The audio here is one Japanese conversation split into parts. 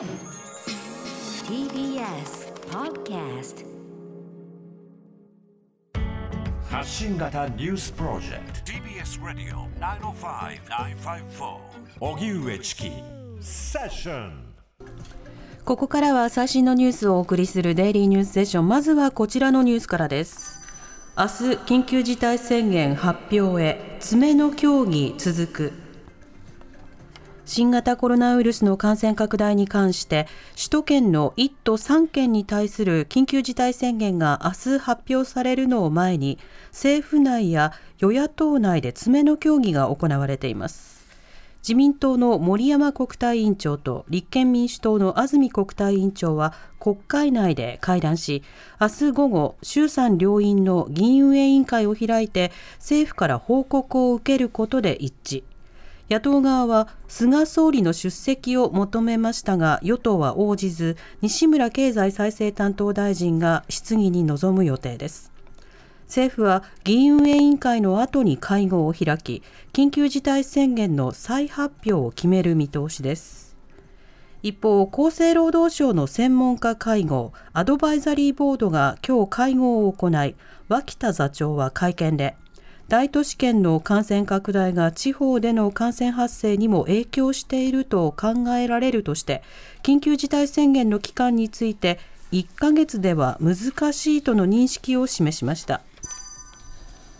TBS Podcast 発信型ニュースプロジェクト。TBS ラディオ905-954おぎゅうえちきセッション。ここからは最新のニュースをお送りするデイリーニュースセッション。まずはこちらのニュースからです。明日緊急事態宣言発表へ。詰めの協議続く新型コロナウイルスの感染拡大に関して首都圏の1都3県に対する緊急事態宣言が明日発表されるのを前に政府内や与野党内で詰めの協議が行われています。自民党の森山国対委員長と立憲民主党の安住国対委員長は国会内で会談し明日午後衆参両院の議員運営委員会を開いて政府から報告を受けることで一致。野党側は菅総理の出席を求めましたが与党は応じず西村経済再生担当大臣が質疑に臨む予定です。政府は議員運営委員会の後に会合を開き緊急事態宣言の再発表を決める見通しです。一方厚生労働省の専門家会合アドバイザリーボードが今日会合を行い脇田座長は会見で大都市圏の感染拡大が地方での感染発生にも影響していると考えられるとして緊急事態宣言の期間について1ヶ月では難しいとの認識を示しました。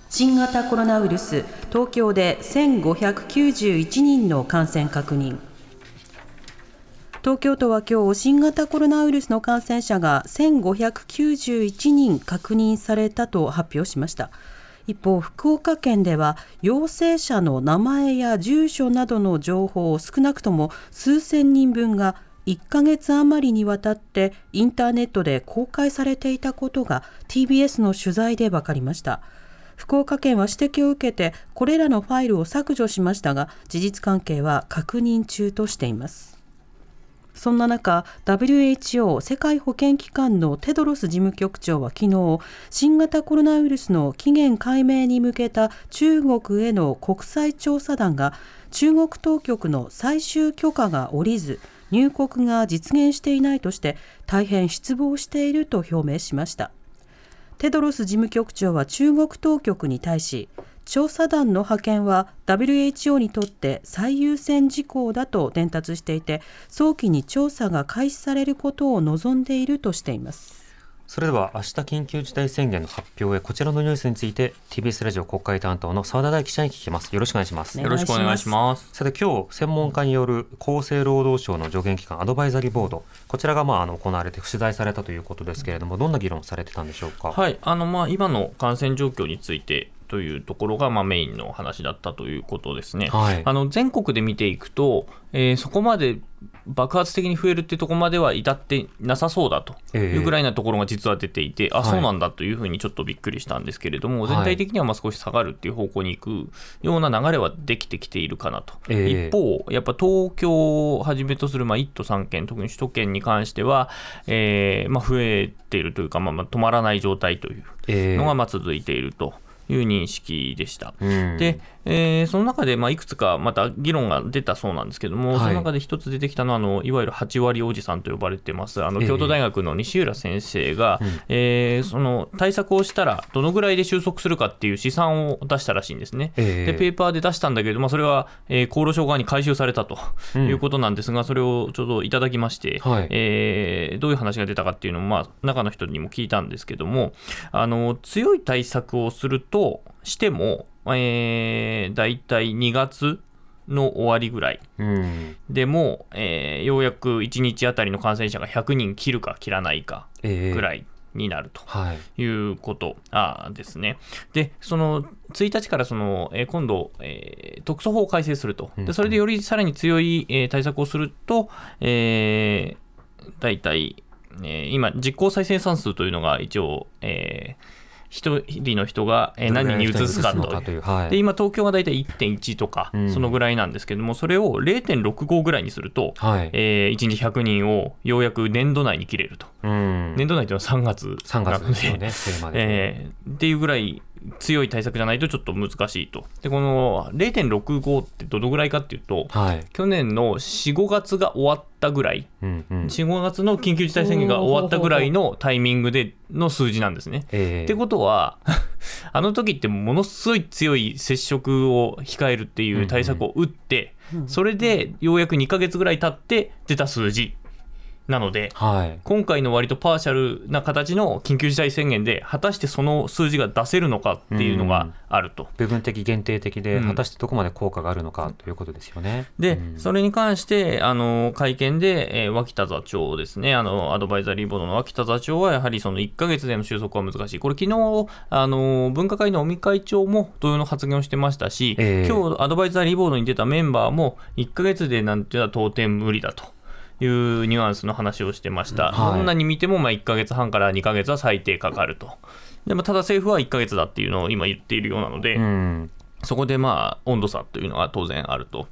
新型コロナウイルス東京で1591人の感染確認。東京都は今日新型コロナウイルスの感染者が1591人確認されたと発表しました。一方福岡県では陽性者の名前や住所などの情報を少なくとも数千人分が1ヶ月余りにわたってインターネットで公開されていたことが TBS の取材で分かりました。福岡県は指摘を受けてこれらのファイルを削除しましたが事実関係は確認中としています。そんな中 WHO 世界保健機関のテドロス事務局長は昨日新型コロナウイルスの起源解明に向けた中国への国際調査団が中国当局の最終許可が下りず入国が実現していないとして大変失望していると表明しました。テドロス事務局長は中国当局に対し調査団の派遣は WHO にとって最優先事項だと伝達していて早期に調査が開始されることを望んでいるとしています。それでは明日緊急事態宣言の発表へこちらのニュースについて TBS ラジオ国会担当の澤田大記者に聞きます。よろしくお願いします。よろしくお願いします。さて今日専門家による厚生労働省の助言機関アドバイザリーボードこちらがまああの行われて取材されたということですけれどもどんな議論されてたんでしょうか？はい。あのまあ今の感染状況についてというところが、まあ、メインの話だったということですね。はい、あの全国で見ていくと、えー、そこまで爆発的に増えるっていうところまでは至ってなさそうだというぐらいなところが実は出ていて、えー、あそうなんだというふうにちょっとびっくりしたんですけれども、はい、全体的にはまあ少し下がるっていう方向に行くような流れはできてきているかなと、えー、一方、やっぱ東京をはじめとするまあ1都3県、特に首都圏に関しては、えーまあ、増えているというか、まあ、まあ止まらない状態というのがまあ続いていると。いう認識でした。うん、で、えー、その中でまあいくつかまた議論が出たそうなんですけども、はい、その中で一つ出てきたのはあの、いわゆる8割おじさんと呼ばれてます、あの京都大学の西浦先生が、えー、えー、その対策をしたら、どのぐらいで収束するかっていう試算を出したらしいんですね。えー、で、ペーパーで出したんだけど、まあ、それは、えー、厚労省側に回収されたということなんですが、うん、それをちょうどいただきまして、はい、えー、どういう話が出たかっていうのを、まあ、中の人にも聞いたんですけども、あの強い対策をすると、しても、えー、大体2月の終わりぐらい、うん、でも、えー、ようやく1日あたりの感染者が100人切るか切らないかぐらいになるとい。うこと、ですね。で、その1日からその、えー、今度、えー、特措法を改正すると、でそれでよりさらに強い、えー、対策をすると、えー、大体、えー、今、実効再生産数というのが一応、えー、一人の人が何人に移すかとで今、東京が大体1.1とか、そのぐらいなんですけども、それを0.65ぐらいにすると、はい、えー、1日100人をようやく年度内に切れると、うん、年度内というのは3月なので、3月ですよね、えー、っていうぐらい強い対策じゃないとちょっと難しいと。で、この0.65ってどのぐらいかっていうと、はい、去年の4、5月が終わったぐらい、うんうん、4、5月の緊急事態宣言が終わったぐらいのタイミングでの数字なんですね。えー、ってことは、あの時ってものすごい強い接触を控えるっていう対策を打って、うんうん、それでようやく2か月ぐらい経って出た数字なので、はい、今回の割とパーシャルな形の緊急事態宣言で、果たしてその数字が出せるのかっていうのがあると。部分的、限定的で、果たしてどこまで効果があるのかということですよね。で、うん、それに関してあの会見で、えー、脇田座長ですね。あの、アドバイザリーボードの脇田座長は、やはりその1か月での収束は難しい、これ、昨日あの分科会の尾身会長も同様の発言をしてましたし、えー、今日アドバイザリーボードに出たメンバーも、1か月でなんていうのは到底無理だと。いうニュアンスの話をしてました、はい、どんなに見てもまあ1か月半から2か月は最低かかると、でもただ政府は1か月だっていうのを今言っているようなので。うん。そこでまあ温度差というのは当然あると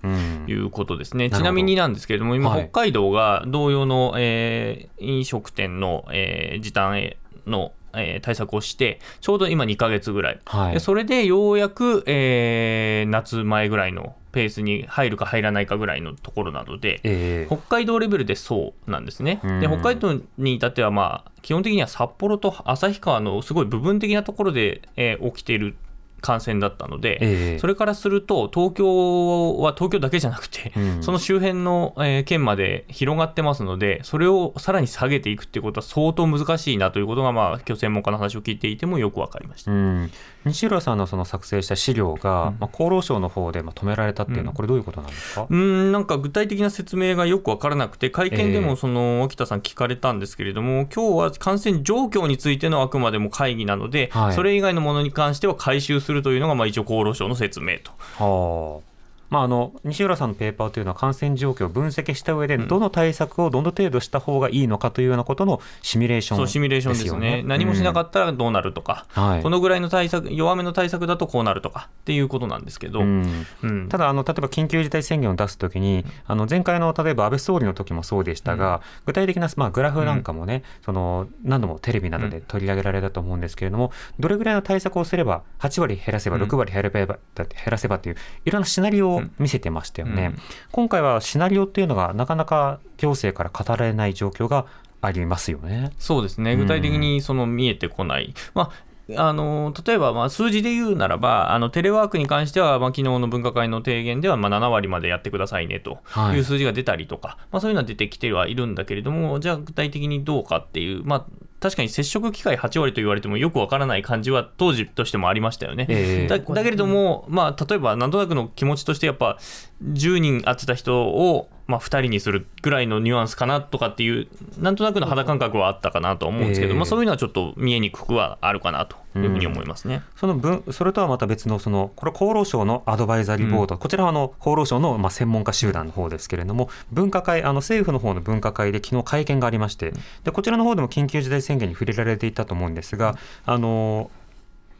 いうことですね、うん、ちなみになんですけれども、今、北海道が同様の、えー、飲食店の、えー、時短のえー、対策をして、ちょうど今2か月ぐらい、はい、それでようやく、えー、夏前ぐらいのペースに入るか入らないかぐらいのところなので、えー、北海道レベルでそうなんですね。で北海道に至っては、まあ、基本的には札幌と旭川のすごい部分的なところで、えー、起きている感染だったので、えー、それからすると、東京は東京だけじゃなくて、うん、その周辺の、えー、県まで広がってますので、それをさらに下げていくっていうことは相当難しいなということが、まあ、今日専門家の話を聞いていてもよく分かりました。うん。西浦さんのその作成した資料が、うん、まあ、厚労省の方でま止められたっていうのは、これ、どういうことなんですか、うん、なんか具体的な説明がよく分からなくて、会見でもその沖田さん聞かれたんですけれども、えー、今日は感染状況についてのあくまでも会議なので、はい、それ以外のものに関しては回収するするというのが、まあ、一応、厚労省の説明と。はあまあ、あの西浦さんのペーパーというのは感染状況を分析した上で、どの対策をどの程度した方がいいのかというようなことのシミュレーション、ね、そうシミュレーションですね、何もしなかったらどうなるとか、うん。このぐらいの対策、弱めの対策だとこうなるとかっていうことなんですけど、うん。うん、ただあの、例えば緊急事態宣言を出すときに、あの前回の例えば安倍総理の時もそうでしたが、具体的な、まあ、グラフなんかもね、その何度もテレビなどで取り上げられたと思うんですけれども、どれぐらいの対策をすれば、8割減らせば、6割減らせば、減らせばという、いろんなシナリオを見せてましたよね、うん、今回はシナリオっていうのがなかなか行政から語られない状況がありますよね。そうですね。具体的にその見えてこない、うん、まああの例えばまあ数字で言うならば、あのテレワークに関しては、まあ昨日の分科会の提言ではまあ7割までやってくださいねと。い。う数字が出たりとか、はい、まあ、そういうのは出てきてはいるんだけれども、じゃあ具体的にどうかっていう、まあ、確かに接触機会8割と言われてもよくわからない感じは当時としてもありましたよね。えー、だだけれども、まあ、例えばなんとなくの気持ちとしてやっぱ10人会ってた人をまあ、2人にするぐらいのニュアンスかなとかっていう、なんとなくの肌感覚はあったかなと思うんですけど、えー、まあ、そういうのはちょっと見えにくくはあるかなというふうに思いますね、うん、その分それとはまた別のその、これ、厚労省のアドバイザリーボード、うん、こちらはあの厚労省のまあ専門家集団の方ですけれども、分科会、あの政府の方の分科会で昨日会見がありまして、でこちらの方でも緊急事態宣言に触れられていたと思うんですが、あの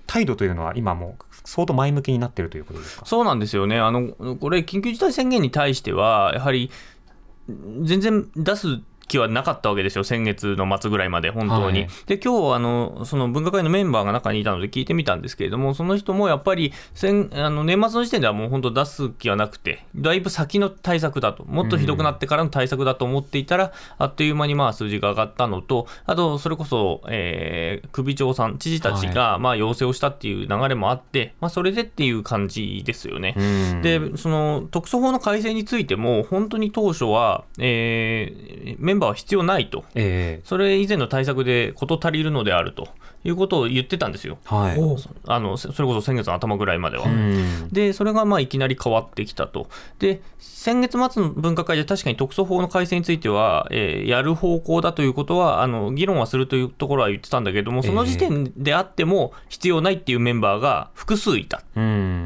態度というのは今も相当前向きになっているということですか？そうなんですよね。あの、これ、緊急事態宣言に対しては、やはり全然出す気はなかったわけですよ、先月の末ぐらいまで、本当に。はい、で、今日あのその分科会のメンバーが中にいたので聞いてみたんですけれども、その人もやっぱり先あの年末の時点ではもう本当出す気はなくて、だいぶ先の対策だと、もっとひどくなってからの対策だと思っていたら、うん、あっという間にまあ数字が上がったのと、あと、それこそ、えー、首長さん、知事たちがまあ要請をしたっていう流れもあって、まあ、それでっていう感じですよね。うん、で、その特措法の改正についても、本当に当初は、えー、メンバーは必要ないと、えー、それ以前の対策で事足りるのであると。いうことを言ってたんですよ、はい、あのそれこそ先月の頭ぐらいまでは。で、それがまあいきなり変わってきたと。で、先月末の分科会で確かに特措法の改正については、えー、やる方向だということはあの、議論はするというところは言ってたんだけども、その時点であっても必要ないっていうメンバーが複数いた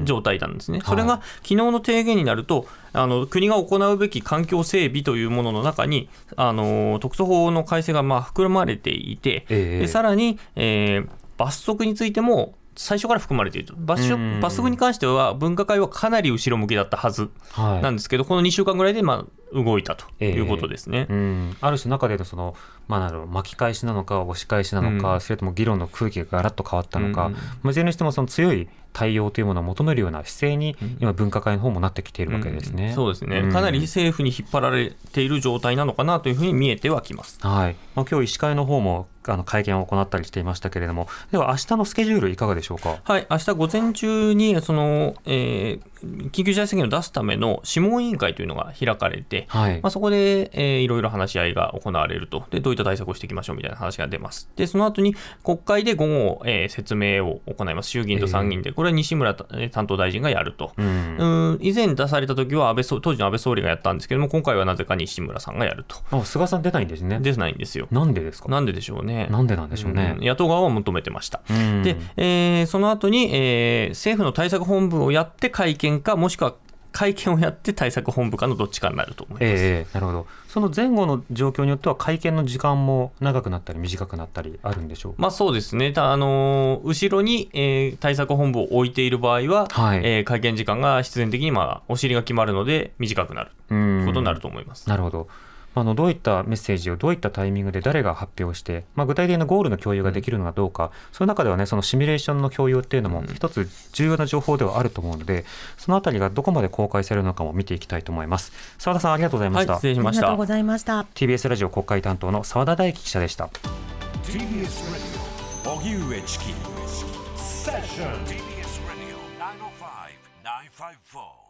状態なんですね。それが昨日の提言になると、あの国が行うべき環境整備というものの中に、あの特措法の改正がまあ含まれていて、えー、でさらに、えー、罰則についても最初から含まれていると。罰罰則に関しては分科会はかなり後ろ向きだったはずなんですけど、はい、この2週間ぐらいで、まあ、動いたということですね。えー、うん。ある種中でのその、まあ、なる巻き返しなのか押し返しなのか、うん、それとも議論の空気がガラッと変わったのか、うん、いずれにしてもその強い対応というものを求めるような姿勢に、今、分科会の方もなってきているわけですね、うん、そうですね、かなり政府に引っ張られている状態なのかなというふうに見えてはきます、はい。まあ今日医師会の方もあの会見を行ったりしていましたけれども、では明日のスケジュール、いかがでしょうか？はい、明日午前中にその、えー、緊急事態宣言を出すための諮問委員会というのが開かれて、はい、まあ、そこで、えー、いろいろ話し合いが行われると。で、どういった対策をしていきましょうみたいな話が出ます。で、その後に国会で午後、えー、説明を行います、衆議院と参議院で、これは西村担当大臣がやると、うん、うん以前出された時は安倍当時の安倍総理がやったんですけれども、今回はなぜか西村さんがやると。あ菅さん出ないんですね。出ないんですよ。なんでですか？なんででしょうね。なんでなんでしょうね。うん、野党側は求めてました。で、えー、その後に、えー、政府の対策本部をやって会見か、もしくは会見をやって対策本部かのどっちかになると思います、えー、なるほど、その前後の状況によっては、会見の時間も長くなったり、短くなったりあるんでしょうまあ、そうですね、あの後ろに、えー、対策本部を置いている場合は、はい、えー、会見時間が必然的に、まあ、お尻が決まるので、短くなるということになると思います。なるほどあのどういったメッセージをどういったタイミングで誰が発表して、まあ、具体的なゴールの共有ができるのかどうか、うん、その中ではねそのシミュレーションの共有っていうのも一つ重要な情報ではあると思うので、そのあたりがどこまで公開されるのかも見ていきたいと思います。澤田さんありがとうございました、はい、失礼しました。ありがとうございました。TBS ラジオ国会担当の澤田大樹記者でした。TBS ラジオ荻上チキセッション TBS ラジオ905-954